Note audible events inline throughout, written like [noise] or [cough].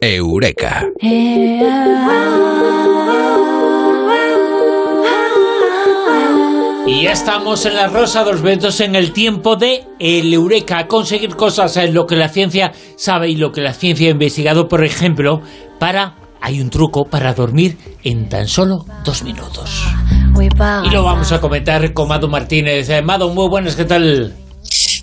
Eureka. Y ya estamos en la Rosa de los Vientos en el tiempo de el Eureka, conseguir cosas en lo que la ciencia sabe y lo que la ciencia ha investigado, por ejemplo, para hay un truco para dormir en tan solo dos minutos. Y lo vamos a comentar con Mado Martínez. Eh, Mado, muy buenas, ¿qué tal?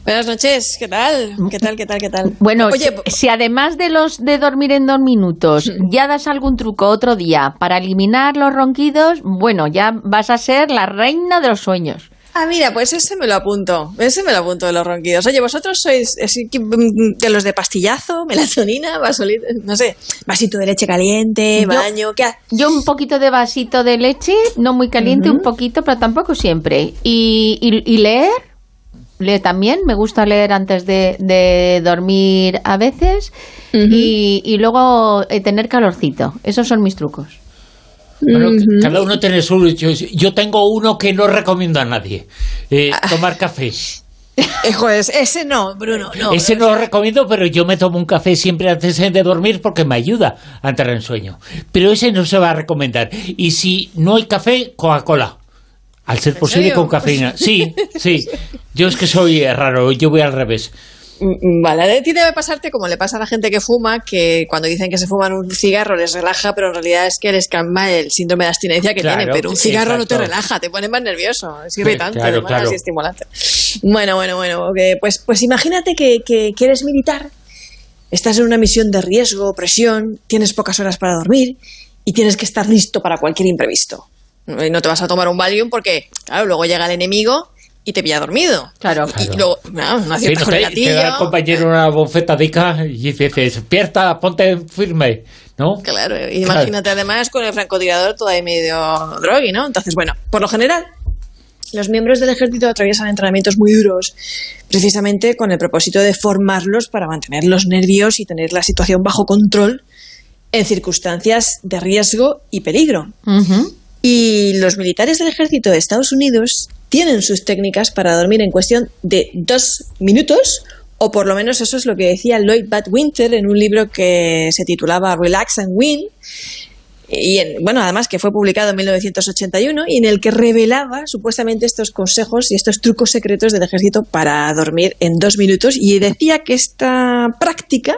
Buenas noches, ¿qué tal? ¿Qué tal, qué tal, qué tal? Bueno, Oye, si, además de los de dormir en dos minutos, ya das algún truco otro día para eliminar los ronquidos, bueno, ya vas a ser la reina de los sueños. Ah, mira, pues ese me lo apunto. Ese me lo apunto de los ronquidos. Oye, vosotros sois mm, de los de pastillazo, [laughs] melatonina, vasolito, no sé, vasito de leche caliente, baño, ¿qué? Yo un poquito de vasito de leche, no muy caliente, un poquito, pero tampoco siempre. y, y leer, Leo también, me gusta leer antes de, dormir a veces y, luego eh, tener calorcito. Esos son mis trucos. Cada uno tiene su... Yo, yo, tengo uno que no recomiendo a nadie. Eh, ah. tomar café. Pues ese no, Bruno, no. Ese no lo recomiendo, pero yo me tomo un café siempre antes de dormir porque me ayuda a entrar en sueño. Pero ese no se va a recomendar. Y si no hay café, Coca-Cola. Al ser posible con cafeína. Sí, sí. [laughs] Yo es que soy raro, yo voy al revés. Mm, mm, vale, a ti debe pasarte como le pasa a la gente que fuma, que cuando dicen que se fuman un cigarro les relaja, pero en realidad es que les calma el síndrome de abstinencia que tienen. Pero un cigarro no te relaja, te pone más nervioso, es irritante, claro, claro. estimulante. Bueno, bueno, bueno, pues, pues imagínate que, que, que eres militar, estás en una misión de riesgo, presión, tienes pocas horas para dormir y tienes que estar listo para cualquier imprevisto. No te vas a tomar un Valium porque, claro, luego llega el enemigo y te pilla dormido. Claro, Y, luego, no, cierta sí, te, da el compañero una bofetadica y dice, despierta, ponte firme, ¿no? Claro, imagínate además con el francotirador todavía medio drogui, ¿no? Entonces, bueno, por lo general, los miembros del ejército atraviesan entrenamientos muy duros, precisamente con el propósito de formarlos para mantener los nervios y tener la situación bajo control en circunstancias de riesgo y peligro. Y los militares del ejército de Estados Unidos tienen sus técnicas para dormir en cuestión de dos minutos, o por lo menos eso es lo que decía Lloyd Badwinter en un libro que se titulaba Relax and Win, y bueno, además que fue publicado en 1981 y en el que revelaba supuestamente estos consejos y estos trucos secretos del ejército para dormir en dos minutos y decía que esta práctica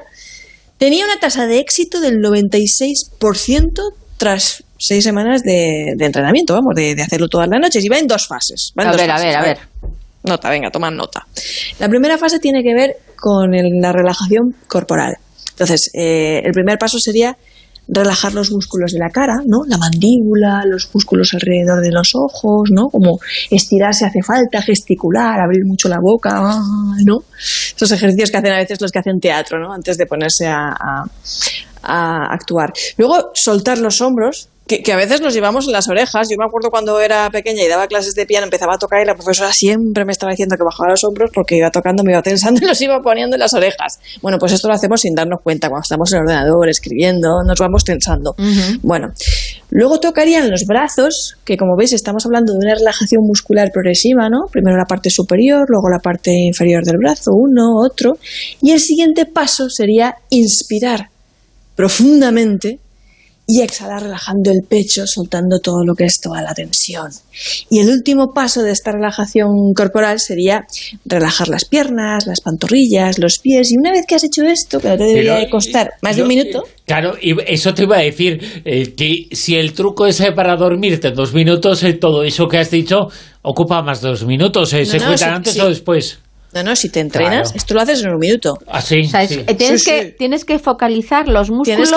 tenía una tasa de éxito del 96% tras seis semanas de, entrenamiento, vamos, de, hacerlo todas las noches. Y va en dos fases. a ver, a ver, a ver. Nota, venga, toma nota. La primera fase tiene que ver con la relajación corporal. Entonces, eh, el primer paso sería relajar los músculos de la cara, ¿no? La mandíbula, los músculos alrededor de los ojos, ¿no? Como estirarse hace falta, gesticular, abrir mucho la boca, ¿no? Esos ejercicios que hacen a veces los que hacen teatro, ¿no? Antes de ponerse a, a actuar. Luego, soltar los hombros, que, a veces nos llevamos en las orejas. Yo me acuerdo cuando era pequeña y daba clases de piano, empezaba a tocar y la profesora siempre me estaba diciendo que bajaba los hombros porque iba tocando, me iba tensando y los iba poniendo en las orejas. Bueno, pues esto lo hacemos sin darnos cuenta. Cuando estamos en el ordenador escribiendo, nos vamos tensando. Bueno, luego tocarían los brazos, que como veis estamos hablando de una relajación muscular progresiva, ¿no? Primero la parte superior, luego la parte inferior del brazo, uno, otro. Y el siguiente paso sería inspirar profundamente y exhalar relajando el pecho, soltando todo lo que es toda la tensión. Y el último paso de esta relajación corporal sería relajar las piernas, las pantorrillas, los pies. Y una vez que has hecho esto, que no te debería costar más de un minuto. Claro, y eso te iba a decir, eh, que si el truco es para dormirte dos minutos, eh, todo eso que has dicho ocupa más de dos minutos. Eh, ¿Se cuenta antes o después? No, no, si te entrenas, esto lo haces en un minuto. Así. Ah, tienes, que, tienes que focalizar los músculos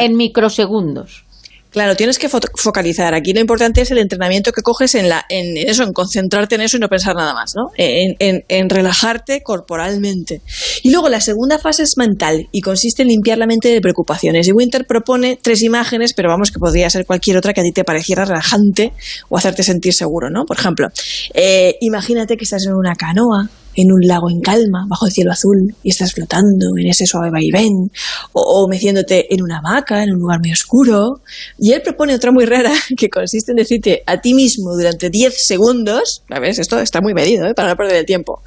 En, microsegundos. Claro, tienes que focalizar. Aquí lo importante es el entrenamiento que coges en, la, en eso, en concentrarte en eso y no pensar nada más, ¿no? En, en, relajarte corporalmente. Y luego la segunda fase es mental y consiste en limpiar la mente de preocupaciones. Y Winter propone tres imágenes, pero vamos que podría ser cualquier otra que a ti te pareciera relajante o hacerte sentir seguro, ¿no? Por ejemplo, eh, imagínate que estás en una canoa en un lago en calma, bajo el cielo azul, y estás flotando en ese suave vaivén, o, o meciéndote en una hamaca, en un lugar muy oscuro. Y él propone otra muy rara, [laughs] que consiste en decirte a ti mismo durante 10 segundos, ¿sabes? Esto está muy medido, ¿eh? para no perder el tiempo.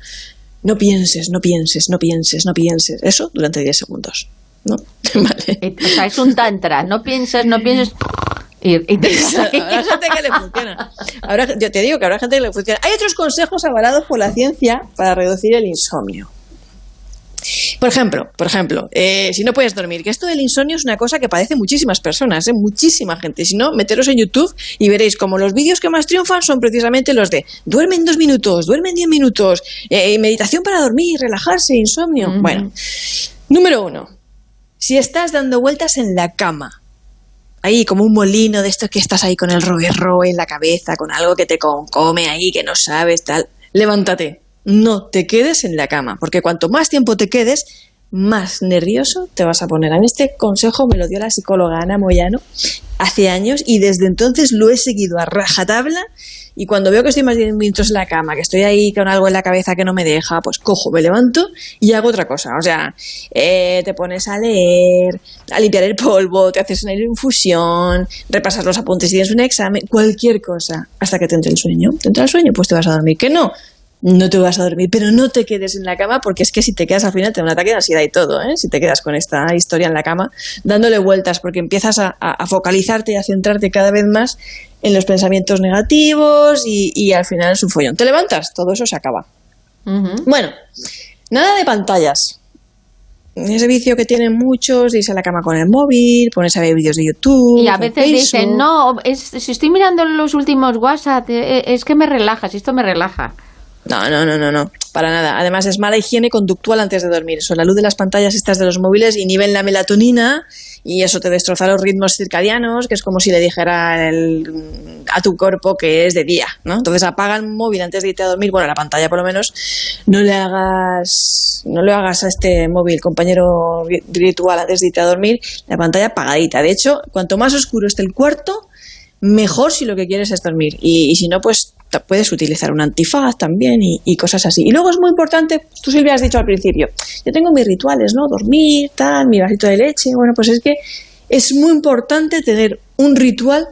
No pienses, no pienses, no pienses, no pienses. Eso durante 10 segundos. ¿no? [laughs] vale. Eh, o sea, es un tantra, no pienses, no pienses... Y, [laughs] habrá gente que le funciona. yo te digo que habrá gente que le funciona. Hay otros consejos avalados por la ciencia para reducir el insomnio. Por ejemplo, por ejemplo, eh, si no puedes dormir, que esto del insomnio es una cosa que padece muchísimas personas, ¿eh? muchísima gente. Si no, meteros en YouTube y veréis como los vídeos que más triunfan son precisamente los de duermen dos minutos, duermen diez minutos, eh, meditación para dormir, relajarse, insomnio. Bueno, número uno, si estás dando vueltas en la cama, ahí como un molino de estos que estás ahí con el roguerro en la cabeza, con algo que te come ahí, que no sabes, tal, levántate. No te quedes en la cama, porque cuanto más tiempo te quedes, más nervioso te vas a poner. A mí este consejo me lo dio la psicóloga Ana Moyano hace años y desde entonces lo he seguido a rajatabla y cuando veo que estoy más de 10 minutos en la cama, que estoy ahí con algo en la cabeza que no me deja, pues cojo, me levanto y hago otra cosa. O sea, eh, te pones a leer, a limpiar el polvo, te haces una infusión, repasas los apuntes y tienes un examen, cualquier cosa, hasta que te entre el sueño. ¿Te entra el sueño? Pues te vas a dormir. ¿Que no? No te vas a dormir, pero no te quedes en la cama porque es que si te quedas al final te da un ataque de ansiedad y todo, ¿eh? si te quedas con esta historia en la cama dándole vueltas porque empiezas a, focalizarte y a centrarte cada vez más en los pensamientos negativos y, al final es un follón. Te levantas, todo eso se acaba. Bueno, nada de pantallas. Ese vicio que tienen muchos, irse a la cama con el móvil, ponerse a ver vídeos de YouTube. Y a veces dicen, no, si estoy mirando los últimos WhatsApp, eh, es que me relaja, si esto me relaja. No, no, no, no, no, para nada. Además es mala higiene conductual antes de dormir. Eso, la luz de las pantallas estas de los móviles inhiben la melatonina y eso te destroza los ritmos circadianos, que es como si le dijera a tu cuerpo que es de día, ¿no? Entonces apaga el móvil antes de irte a dormir, bueno, la pantalla por lo menos, no le hagas, no le hagas a este móvil, compañero virtual, antes de irte a dormir, la pantalla apagadita. De hecho, cuanto más oscuro esté el cuarto, mejor si lo que quieres es dormir. Y, si no, pues puedes utilizar un antifaz también y, cosas así. Y luego es muy importante, tú Silvia has dicho al principio, yo tengo mis rituales, ¿no? Dormir, tal, mi vasito de leche. Bueno, pues es que es muy importante tener un ritual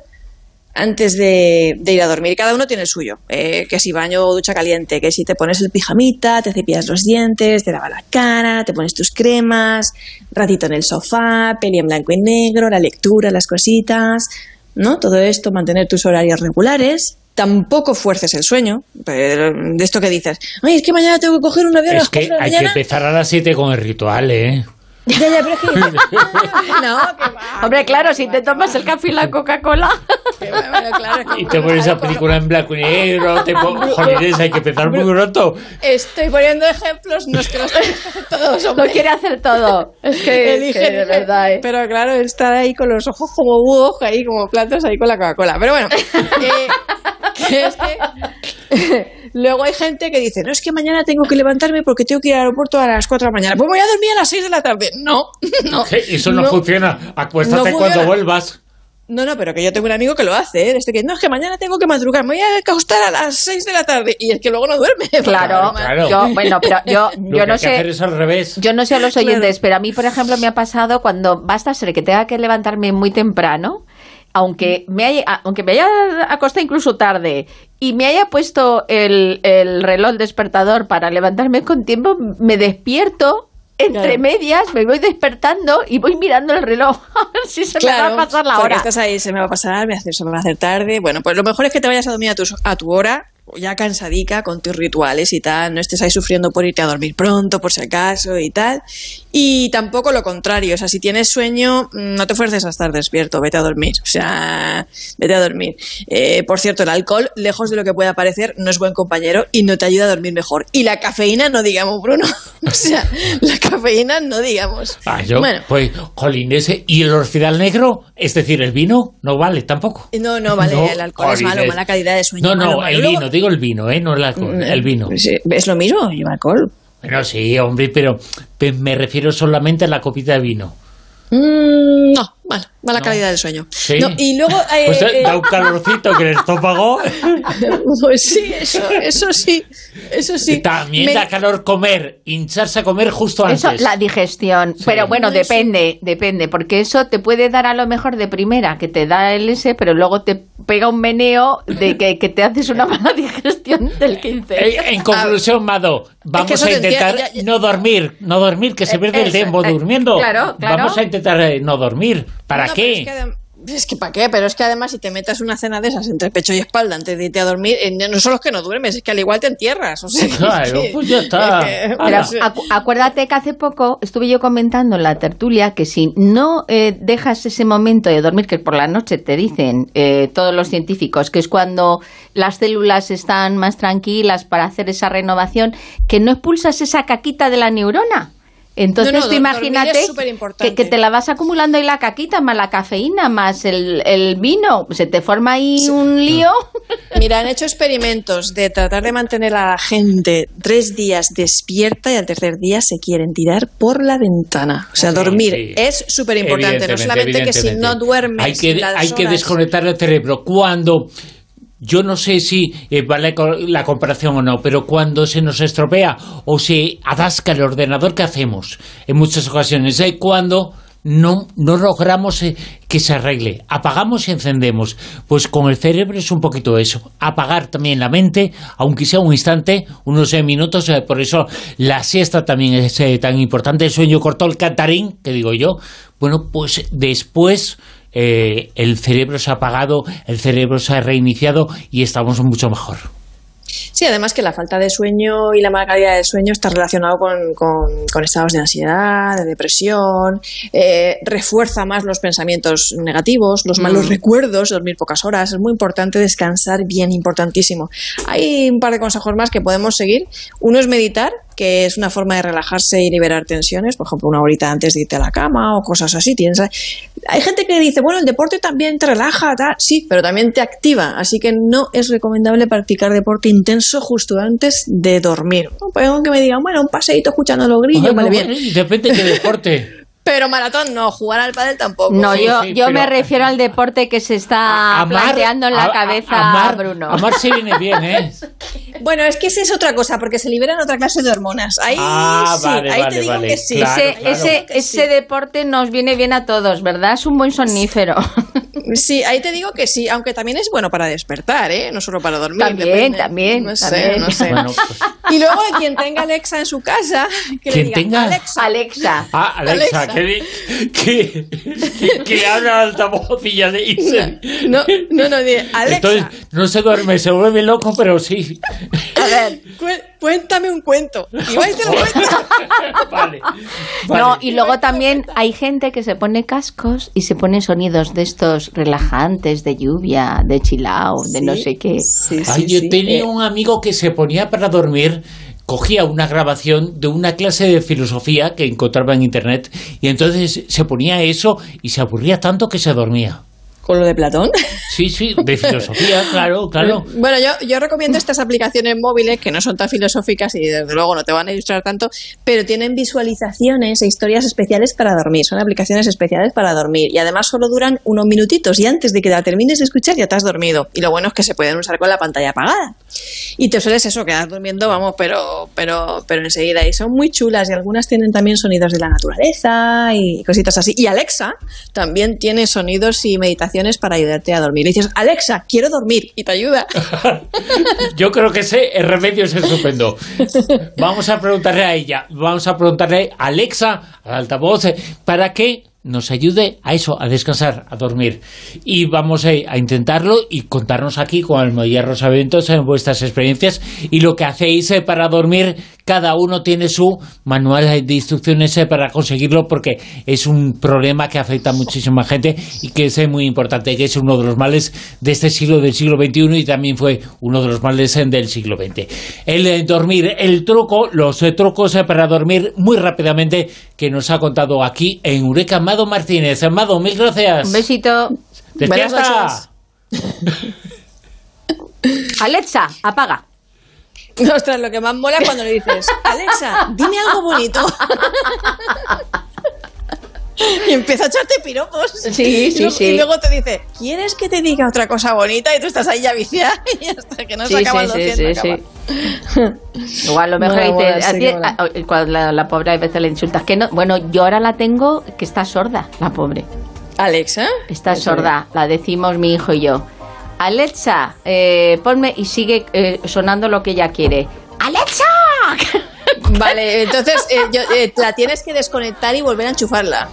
antes de, ir a dormir. Cada uno tiene el suyo. Eh, que si baño o ducha caliente, que si te pones el pijamita, te cepillas los dientes, te lavas la cara, te pones tus cremas, ratito en el sofá, peli en blanco y negro, la lectura, las cositas. ¿no? Todo esto, mantener tus horarios regulares, tampoco fuerces el sueño. Pero de esto que dices, ay, es que mañana tengo que coger un avión a las que hay que empezar a las 7 con el ritual, ¿eh? [laughs] Ya, ya, pero es que... [laughs] [laughs] no, Hombre, claro, si te tomas el café y la Coca-Cola. [laughs] y te pones esa película en blanco y negro, te pones... [laughs] hay que empezar muy pronto. Estoy poniendo ejemplos, no es que los hacer todos. No quiere hacer todo. Es que, [laughs] Elige, de verdad. ¿eh? Pero claro, estar ahí con los ojos como búhos, ahí como platos, ahí con la Coca-Cola. Pero bueno, que es que Luego hay gente que dice, no, es que mañana tengo que levantarme porque tengo que ir al aeropuerto a las 4 de la mañana. Pues voy a dormir a las 6 de la tarde. No, no. Eso no, funciona. Acuéstate cuando vuelvas. No, no, pero que yo tengo un amigo que lo hace, ¿eh? Este que, no, es que mañana tengo que madrugar, me voy a acostar a las 6 de la tarde. Y es que luego no duerme. [laughs] Claro, claro. Yo, bueno, pero yo, yo no sé. Es al revés. Yo no sé a los oyentes, pero a mí, por ejemplo, me ha pasado cuando basta ser que tenga que levantarme muy temprano aunque me haya, aunque me haya acostado incluso tarde y me haya puesto el, el reloj despertador para levantarme con tiempo, me despierto entre medias me voy despertando y voy mirando el reloj [laughs] a ver si se me va a pasar la hora. Estás ahí, se me va a pasar, me hace, se me va a hacer tarde. Bueno, pues lo mejor es que te vayas a dormir a tu, a tu hora ya cansadica con tus rituales y tal, no estés ahí sufriendo por irte a dormir pronto, por si acaso y tal. Y tampoco lo contrario, o sea, si tienes sueño, mm, no te fuerces a estar despierto, vete a dormir, o sea, vete a dormir. Eh, por cierto, el alcohol, lejos de lo que pueda parecer, no es buen compañero y no te ayuda a dormir mejor. Y la cafeína, no digamos, Bruno, [laughs] o sea, la cafeína, no digamos. Ah, yo, bueno. pues, jolín, ese, ¿y el orfidal negro? Es decir, el vino, no vale tampoco. No, no vale, el alcohol es malo, mala calidad de sueño. No, no, el vino, digo el vino, ¿eh? No el alcohol, mm, el vino. Pues, eh, es lo mismo, lleva alcohol. Bueno, sí, hombre, pero me refiero solamente a la copita de vino. Mm, no, Bueno, mala calidad del sueño. Sí. No, y luego... eh, [laughs] Pues eh, da un calorcito que el estómago. [laughs] pues sí, eso, eso sí, eso sí. También Me- da calor comer, hincharse a comer justo antes. Eso, la digestión. Pero bueno, depende, depende, porque eso te puede dar a lo mejor de primera, que te da el S, pero luego te pega un meneo de que, que te haces una mala [laughs] digestión del 15. Eh, En conclusión, Mado, vamos a te intentar entiendo, ya- ya- no dormir, no dormir, que se Eh, pierde el tiempo eh, durmiendo. claro, claro. Vamos a intentar eh, no dormir. ¿Para qué? Es que, adem- es que ¿para qué? Pero es que además si te metas una cena de esas entre pecho y espalda antes de irte a dormir, eh, no solo es que no duermes, es que al igual te entierras. O sea, Claro, [laughs] es que- pues ya está. es que- Ala. Pero o sea, acu- acuérdate que hace poco estuve yo comentando en la tertulia que si no eh, dejas ese momento de dormir, que por la noche te dicen eh, todos los científicos, que es cuando las células están más tranquilas para hacer esa renovación, que no expulsas esa caquita de la neurona. Entonces No, no, tú dor- imagínate que, que te la vas acumulando ahí la caquita, más la cafeína, más el, el vino, se te forma ahí un lío. [laughs] Mira, han hecho experimentos de tratar de mantener a la gente tres días despierta y al tercer día se quieren tirar por la ventana. O sea, Sí, dormir sí. es súper importante. No solamente que si no duermes. Hay que, las hay que horas- desconectar el cerebro. Cuando. Yo no sé si eh, vale la comparación o no, pero cuando se nos estropea o se atasca el ordenador, ¿qué hacemos? En muchas ocasiones, ¿eh? cuando no, no logramos eh, que se arregle. Apagamos y encendemos. Pues con el cerebro es un poquito eso. Apagar también la mente, aunque sea un instante, unos eh, minutos. por eso la siesta también es tan importante. El sueño cortó el cantarín, que digo yo. Bueno, pues después eh, el cerebro se ha apagado, el cerebro se ha reiniciado y estamos mucho mejor. Sí, además que la falta de sueño y la mala calidad del sueño está relacionado con, con- con estados de ansiedad, de depresión, eh, refuerza más los pensamientos negativos, los malos recuerdos, dormir pocas horas. Es muy importante descansar bien, importantísimo. Hay un par de consejos más que podemos seguir. Uno es meditar, que es una forma de relajarse y liberar tensiones, por ejemplo, una horita antes de irte a la cama o cosas así. Tienes, hay gente que dice, bueno, el deporte también te relaja, tal. sí, pero también te activa, así que no es recomendable practicar deporte intenso justo antes de dormir. No, pues aunque me digan, bueno, un paseíto escuchando los grillos, Bueno, vale bien. bueno, y depende de qué [laughs] deporte. Pero maratón no, jugar al pádel tampoco. No, Sí, yo, sí, yo me refiero al deporte que se está A- amar- planteando en la a- a- cabeza amar- Bruno. Amar se viene [laughs] bien, ¿eh? Bueno, es que esa es otra cosa, porque se liberan otra clase de hormonas. Ahí Ah, sí, vale, ahí vale, te digo vale, que sí. claro, ese, claro. ese, Que sí. ese deporte nos viene bien a todos, ¿verdad? Es un buen sonífero. [laughs] Sí, ahí te digo que sí, aunque también es bueno para despertar, ¿eh? No solo para dormir. También, depende. también, No sé, también. no sé. Bueno, pues- Y luego quien tenga Alexa en su casa, que le ¿Quien diga, tenga? Alexa, Alexa. Ah, Alexa, Alexa. Que, que, que, que habla altavoz y ya le dice. No, no, no, di, Alexa, Entonces, no se duerme, se vuelve loco, pero sí. a ver, cué- cuéntame un cuento. Y va y te lo cuento. [laughs] vale. No, vale. y luego también hay gente que se pone cascos y se pone sonidos de estos relajantes, de lluvia, de chilao, de no sé qué. Sí, Ay, sí, yo sí. tenía Eh, un amigo que se ponía para dormir, cogía una grabación de una clase de filosofía que encontraba en internet y entonces se ponía eso y se aburría tanto que se dormía. ¿Con lo de Platón? Sí, sí, de filosofía, [laughs] claro, claro. Bueno, yo, yo recomiendo estas aplicaciones móviles que no son tan filosóficas y desde luego no te van a ilustrar tanto, pero tienen visualizaciones e historias especiales para dormir. Son aplicaciones especiales para dormir y además solo duran unos minutitos y antes de que la termines de escuchar ya te has dormido. Y lo bueno es que se pueden usar con la pantalla apagada. Y te sueles eso, quedar durmiendo, vamos, pero, pero, pero enseguida. Y son muy chulas y algunas tienen también sonidos de la naturaleza y cositas así. Y Alexa también tiene sonidos y meditaciones para ayudarte a dormir. Y dices, Alexa, quiero dormir. Y te ayuda. [laughs] Yo creo que ese el remedio es estupendo. Vamos a preguntarle a ella, vamos a preguntarle a Alexa, al altavoz, eh, para que nos ayude a eso, a descansar, a dormir. Y vamos a intentarlo y contarnos aquí con Almohadilla Rosa Eventos en vuestras experiencias y lo que hacéis eh, para dormir. Cada uno tiene su manual de instrucciones eh, para conseguirlo porque es un problema que afecta a muchísima gente y que es eh, muy importante, que es uno de los males de este siglo, del siglo XXI y también fue uno de los males del siglo XX. El dormir, el truco, los trucos para dormir muy rápidamente que nos ha contado aquí en Eureka Amado Martínez. Amado, mil gracias. Un besito. ¡Despierta! [laughs] Alexa, apaga. Ostras, lo que más mola es cuando le dices, Alexa, dime algo bonito. [laughs] [laughs] y empieza a echarte piropos. Sí, sí, y luego, sí. Y luego te dice, ¿quieres que te diga otra cosa bonita? Y tú estás ahí ya viciada [laughs] y hasta que no se Sí, acaban sí, los sí, 100 sí, acaba. sí. Igual lo mejor Mola, dice, mola, a sí ti- que mola. a- a- cuando la, la pobre a veces le insultas que no. Bueno, yo ahora la tengo que está sorda, la pobre. Alexa. Está sorda, la decimos mi hijo y yo. Alexa, eh, ponme y sigue eh, sonando lo que ella quiere. ¡Alexa! Vale, entonces eh, yo- eh, la tienes que desconectar y volver a enchufarla.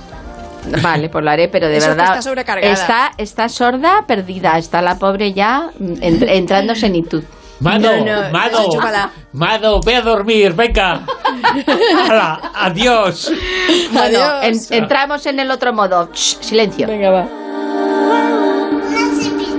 [laughs] Vale, pues lo haré, pero de Eso verdad. está sobrecargada. Está, está sorda, perdida. Está la pobre ya mm, en- entrando en senitud. Mado, No, no, Mado. Mado, ve a dormir, venga. Hala, adiós. Bueno, Adiós. en- entramos en el otro modo. Shh, silencio. Venga, va.